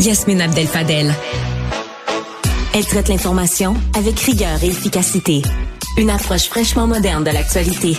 Yasmine Abdel-Fadel. Elle traite l'information avec rigueur et efficacité. Une approche fraîchement moderne de l'actualité.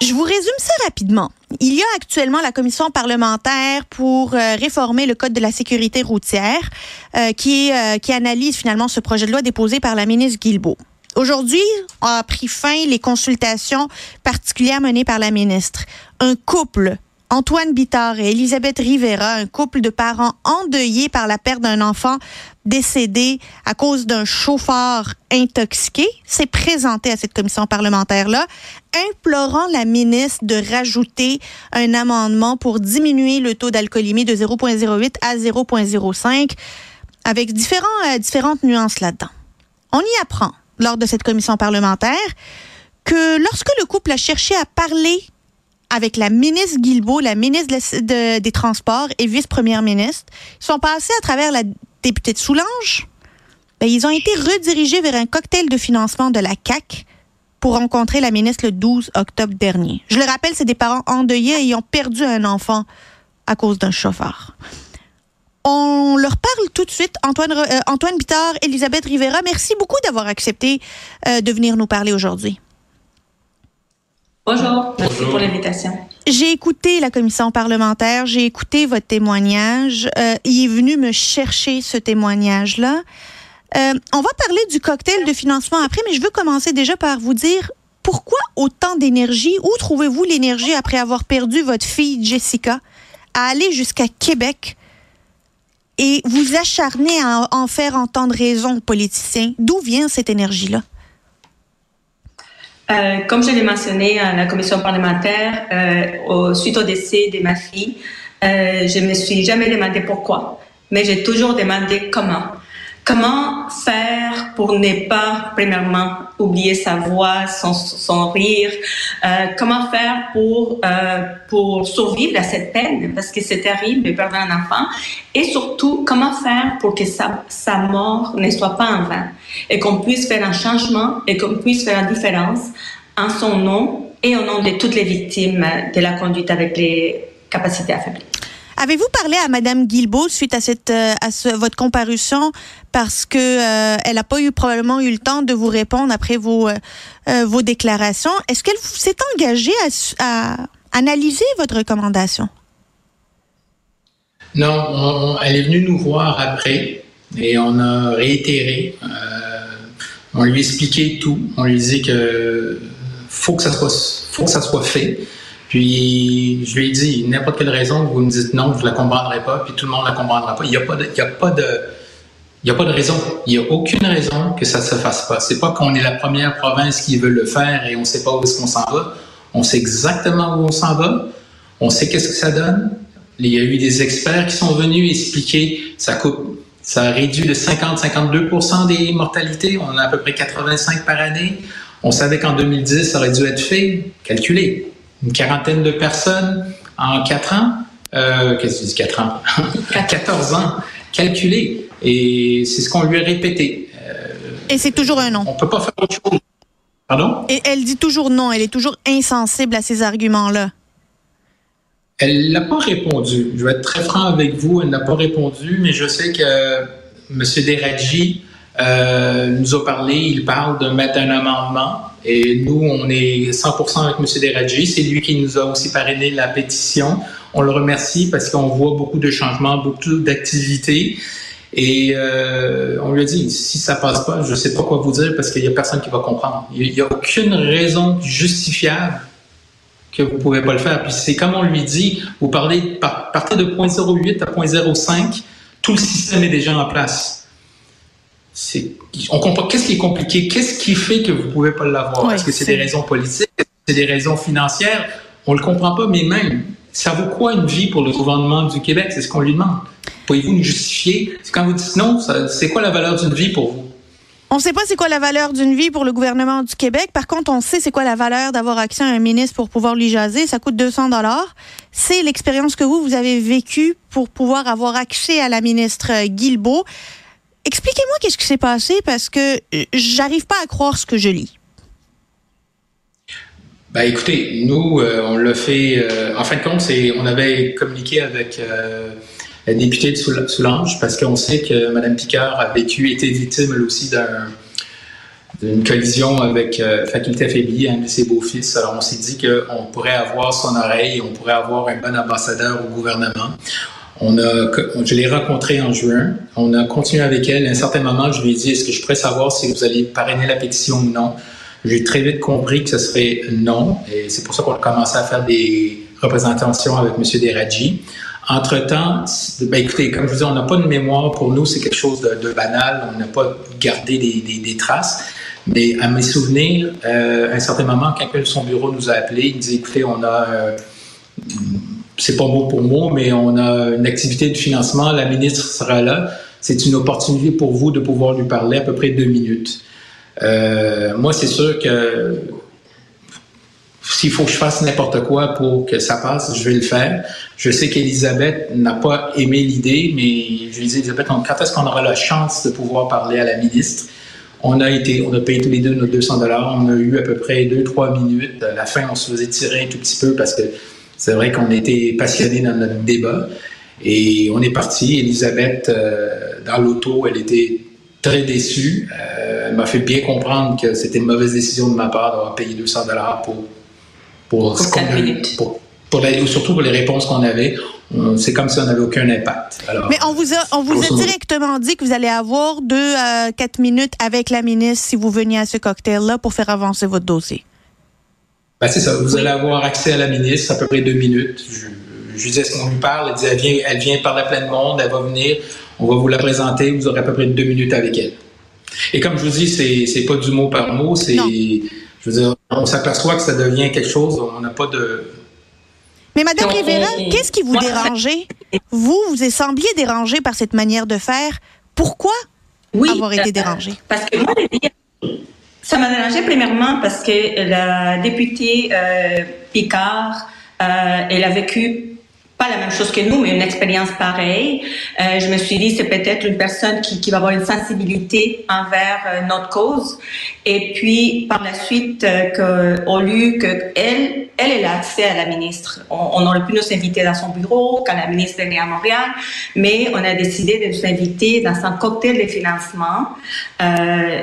Je vous résume ça rapidement. Il y a actuellement la commission parlementaire pour euh, réformer le code de la sécurité routière euh, qui, euh, qui analyse finalement ce projet de loi déposé par la ministre Guilbeault. Aujourd'hui, a pris fin les consultations particulières menées par la ministre. Un couple Antoine Bittard et Elisabeth Rivera, un couple de parents endeuillés par la perte d'un enfant décédé à cause d'un chauffeur intoxiqué, s'est présenté à cette commission parlementaire-là, implorant la ministre de rajouter un amendement pour diminuer le taux d'alcoolémie de 0,08 à 0,05 avec euh, différentes nuances là-dedans. On y apprend lors de cette commission parlementaire que lorsque le couple a cherché à parler avec la ministre Guilbeault, la ministre des Transports et vice-première ministre, ils sont passés à travers la députée de Soulanges. Ben, ils ont été redirigés vers un cocktail de financement de la CAC pour rencontrer la ministre le 12 octobre dernier. Je le rappelle, c'est des parents endeuillés ont perdu un enfant à cause d'un chauffeur. On leur parle tout de suite. Antoine, euh, Antoine Bittard, Elisabeth Rivera, merci beaucoup d'avoir accepté euh, de venir nous parler aujourd'hui. Bonjour, merci pour l'invitation. J'ai écouté la commission parlementaire, j'ai écouté votre témoignage. Euh, il est venu me chercher ce témoignage-là. Euh, on va parler du cocktail de financement après, mais je veux commencer déjà par vous dire pourquoi autant d'énergie? Où trouvez-vous l'énergie après avoir perdu votre fille Jessica à aller jusqu'à Québec et vous acharner à en faire entendre raison aux politiciens? D'où vient cette énergie-là? Euh, comme je l'ai mentionné à la commission parlementaire, euh, suite au décès de ma fille, euh, je me suis jamais demandé pourquoi, mais j'ai toujours demandé comment. Comment faire pour ne pas, premièrement, oublier sa voix, son, rire? Euh, comment faire pour, euh, pour survivre à cette peine? Parce que c'est terrible de perdre un enfant. Et surtout, comment faire pour que sa, sa mort ne soit pas en vain? Et qu'on puisse faire un changement et qu'on puisse faire une différence en son nom et au nom de toutes les victimes de la conduite avec les capacités affaiblies. Avez-vous parlé à Madame Guilbeault suite à cette euh, à votre comparution? Parce que euh, elle n'a pas eu probablement eu le temps de vous répondre après vos euh, vos déclarations. Est-ce qu'elle s'est engagée à, à, analyser votre recommandation? Non, elle est venue nous voir après et on a réitéré. on lui expliquait tout. On lui disait que faut que ça soit faut que ça soit fait. Puis je lui ai dit, n'importe quelle raison, vous me dites non, je ne la comprendrai pas, puis tout le monde ne la comprendra pas. Il n'y a pas de, a a pas de raison. Il n'y a aucune raison que ça ne se fasse pas. C'est pas qu'on est la première province qui veut le faire et on ne sait pas où est-ce qu'on s'en va. On sait exactement où on s'en va. On sait qu'est-ce que ça donne. Il y a eu des experts qui sont venus expliquer, ça coupe, ça réduit de 50-52% des mortalités. On a à peu près 85 par année. On savait qu'en 2010, ça aurait dû être fait, calculé une quarantaine de personnes en quatre ans. Euh, qu'est-ce que je dis quatre ans? 14 ans, calculé. Et c'est ce qu'on lui a répété. Euh, Et c'est toujours un non. On peut pas faire autre chose. Pardon? Et elle dit toujours non. Elle est toujours insensible à ces arguments-là. Elle n'a pas répondu. Je vais être très franc avec vous. Elle n'a pas répondu, mais je sais que M. Deradji euh, nous a parlé. Il parle de mettre un amendement et nous, on est 100% avec M. Deradji. C'est lui qui nous a aussi parrainé la pétition. On le remercie parce qu'on voit beaucoup de changements, beaucoup d'activités. Et euh, on lui a dit, si ça passe pas, je ne sais pas quoi vous dire parce qu'il n'y a personne qui va comprendre. Il n'y a aucune raison justifiable que vous ne pouvez pas le faire. Puis c'est comme on lui dit, vous parlez, partez de 0.08 à 0.05, tout le système est déjà en place on comprend qu'est-ce qui est compliqué, qu'est-ce qui fait que vous pouvez pas l'avoir? Est-ce que c'est des raisons politiques, c'est des raisons financières On le comprend pas, mais même ça vaut quoi une vie pour le gouvernement du Québec? C'est ce qu'on lui demande. Pouvez-vous nous justifier? Quand vous dites non, c'est quoi la valeur d'une vie pour vous? On ne sait pas c'est quoi la valeur d'une vie pour le gouvernement du Québec. Par contre, on sait c'est quoi la valeur d'avoir accès à un ministre pour pouvoir lui jaser. Ça coûte 200 dollars. C'est l'expérience que vous, vous avez vécue pour pouvoir avoir accès à la ministre Guilbeault. Expliquez-moi qu'est-ce qui s'est passé parce que euh, j'arrive pas à croire ce que je lis. Ben écoutez, nous, euh, on l'a fait. Euh, en fin de compte, on avait communiqué avec la députée de Soulanges parce qu'on sait que Mme Picard a vécu, été victime elle aussi d'une collision avec Faculté affaiblie, un de ses beaux-fils. Alors on s'est dit qu'on pourrait avoir son oreille, on pourrait avoir un bon ambassadeur au gouvernement. On a, je l'ai rencontrée en juin. On a continué avec elle. À un certain moment, je lui ai dit Est-ce que je pourrais savoir si vous allez parrainer la pétition ou non? J'ai très vite compris que ce serait non, et c'est pour ça qu'on a commencé à faire des représentations avec M. Deradji. Entre-temps, ben écoutez, comme je vous dis, on n'a pas de mémoire pour nous, c'est quelque chose de, banal, on n'a pas gardé des, traces. Mais à mes souvenirs, euh, à un certain moment, quelqu'un de son bureau nous a appelé, il dit, écoutez, on a, euh, c'est pas mot pour mot, mais on a une activité de financement, la ministre sera là, c'est une opportunité pour vous de pouvoir lui parler à peu près deux minutes. Euh, moi, c'est sûr que s'il faut que je fasse n'importe quoi pour que ça passe, je vais le faire. Je sais qu'Elisabeth n'a pas aimé l'idée, mais je lui dis, Elisabeth, quand est-ce qu'on aura la chance de pouvoir parler à la ministre? On a été, on a payé tous les deux nos 200 dollars. On a eu à peu près deux, trois minutes. À la fin, on se faisait tirer un tout petit peu parce que c'est vrai qu'on était passionnés dans notre débat. Et on est parti. Elisabeth, euh, dans l'auto, elle était très déçue. Euh, elle m'a fait bien comprendre que c'était une mauvaise décision de ma part d'avoir payé 200 dollars pour pour, pour, pour, pour surtout pour les réponses qu'on avait. C'est comme si on n'avait aucun impact. Mais on vous a, on vous a directement dit que vous allez avoir deux à quatre minutes avec la ministre si vous veniez à ce cocktail-là pour faire avancer votre dossier. Ben, c'est ça. Vous allez avoir accès à la ministre à peu près deux minutes. Je, disais ce qu'on lui parle. Elle dit elle vient, elle vient parler à plein de monde. Elle va venir. On va vous la présenter, vous aurez à peu près deux minutes avec elle. Et comme je vous dis, c'est, c'est pas du mot par mot, c'est, je veux dire, on s'aperçoit que ça devient quelque chose, on n'a pas de... Mais Madame Rivera, qu'est-ce qui vous dérangeait? Vous, vous sembliez dérangé par cette manière de faire. Pourquoi avoir été dérangé? Parce que moi, ça m'a dérangé premièrement parce que la députée euh, Picard, euh, elle a vécu pas la même chose que nous, mais une expérience pareille. Euh, je me suis dit, c'est peut-être une personne qui, qui, va avoir une sensibilité envers euh, notre cause. Et puis, par la suite, euh, que, au lieu que elle, elle, a accès à la ministre. On, aurait pu nous inviter dans son bureau quand la ministre venait à Montréal, mais on a décidé de nous inviter dans un cocktail de financement. Euh,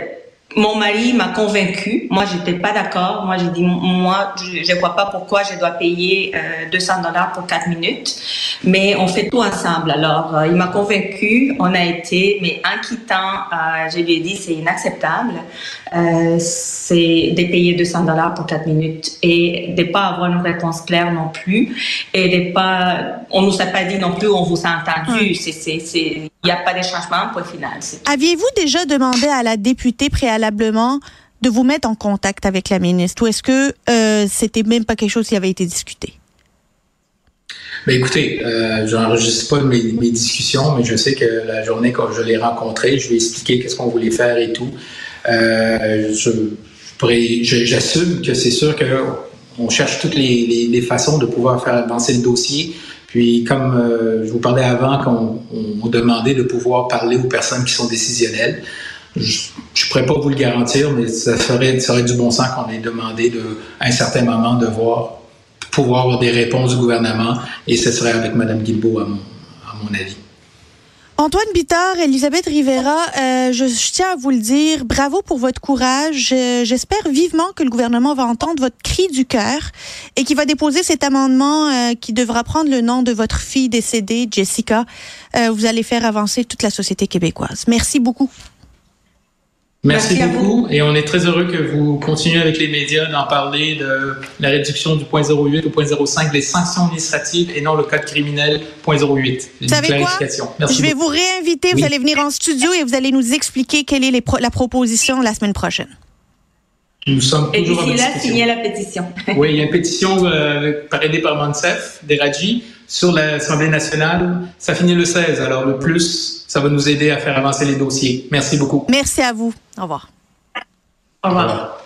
mon mari m'a convaincu. Moi, j'étais pas d'accord. Moi, j'ai dit, moi, je ne vois pas pourquoi je dois payer 200 euh, dollars pour 4 minutes. Mais on fait tout ensemble. Alors, euh, il m'a convaincu. On a été, mais en quittant, euh, je lui ai dit, c'est inacceptable. c'est de payer 200 dollars pour 4 minutes et de pas avoir une réponse claire non plus. Et de pas, on nous a pas dit non plus, on vous a entendu. C'est, c'est, c'est, il n'y a pas de changement, point final. Aviez-vous déjà demandé à la députée de vous mettre en contact avec la ministre ou est-ce que euh, c'était même pas quelque chose qui avait été discuté? Ben écoutez, euh, je n'enregistre pas mes, discussions, mais je sais que la journée quand je l'ai rencontré, je lui ai expliqué qu'est-ce qu'on voulait faire et tout. Euh, j'assume que c'est sûr qu'on cherche toutes les, façons de pouvoir faire avancer le dossier. Puis, comme euh, je vous parlais avant, qu'on on, demandait de pouvoir parler aux personnes qui sont décisionnelles, je pourrais pas vous le garantir, mais ça serait, du bon sens qu'on ait demandé de, à un certain moment de voir, pouvoir avoir des réponses du gouvernement, et ce serait avec Mme Guilbeault, à mon, avis. Antoine Bittard, Elisabeth Rivera, euh, je, tiens à vous le dire, bravo pour votre courage. Euh, j'espère vivement que le gouvernement va entendre votre cri du cœur et qu'il va déposer cet amendement euh, qui devra prendre le nom de votre fille décédée, Jessica. vous allez faire avancer toute la société québécoise. Merci beaucoup. Merci, beaucoup. Et on est très heureux que vous continuez avec les médias d'en parler de la réduction du 0.08 au 0.05 des sanctions administratives et non le code criminel 0.08. Vous savez quoi? Je vais vous réinviter. Vous allez venir en studio et vous allez nous expliquer quelle est la proposition la semaine prochaine. Nous sommes toujours et d'ici là, signer la pétition. oui, il y a une pétition euh, parrainée par Monsef, Raji, sur l'Assemblée nationale. Ça finit le 16. Alors, le plus ça va nous aider à faire avancer les dossiers. Merci beaucoup. Merci à vous. Au revoir. Au revoir.